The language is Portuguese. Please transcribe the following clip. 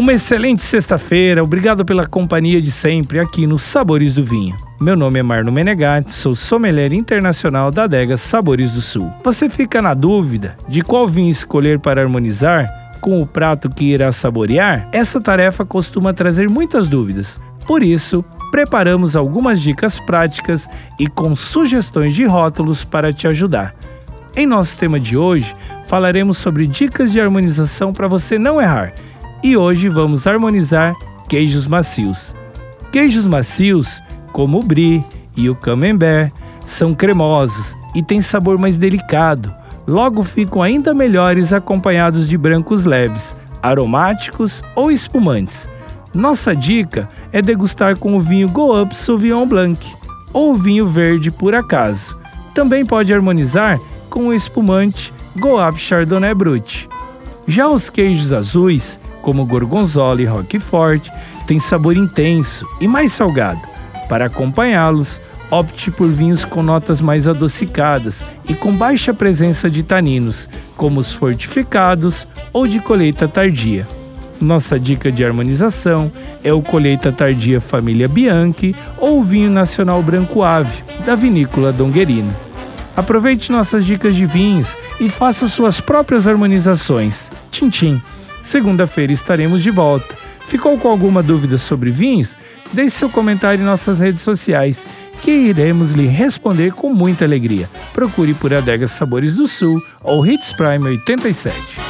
Uma excelente sexta-feira, obrigado pela companhia de sempre aqui no Sabores do Vinho. Meu nome é Marno Menegatti, sou sommelier internacional da adega Sabores do Sul. Você fica na dúvida de qual vinho escolher para harmonizar com o prato que irá saborear? Essa tarefa costuma trazer muitas dúvidas. Por isso, preparamos algumas dicas práticas e com sugestões de rótulos para te ajudar. Em nosso tema de hoje, falaremos sobre dicas de harmonização para você não errar. E hoje vamos harmonizar queijos macios. Queijos macios como o brie e o camembert, são cremosos e têm sabor mais delicado. Logo ficam ainda melhores acompanhados de brancos leves, aromáticos ou espumantes. Nossa dica é degustar com o vinho Go Up Sauvignon Blanc ou vinho verde por acaso. Também pode harmonizar com o espumante Go Up Chardonnay Brut. Já os queijos azuis, como Gorgonzola e Roquefort, têm sabor intenso e mais salgado. Para acompanhá-los, opte por vinhos com notas mais adocicadas e com baixa presença de taninos, como os fortificados ou de colheita tardia. Nossa dica de harmonização é o colheita tardia Família Bianchi ou o vinho nacional branco ave, da vinícola Donguerino. Aproveite nossas dicas de vinhos e faça suas próprias harmonizações. Tchim, tchim. Segunda-feira estaremos de volta. Ficou com alguma dúvida sobre vinhos? Deixe seu comentário em nossas redes sociais, que iremos lhe responder com muita alegria. Procure por Adegas Sabores do Sul ou Hits Prime 87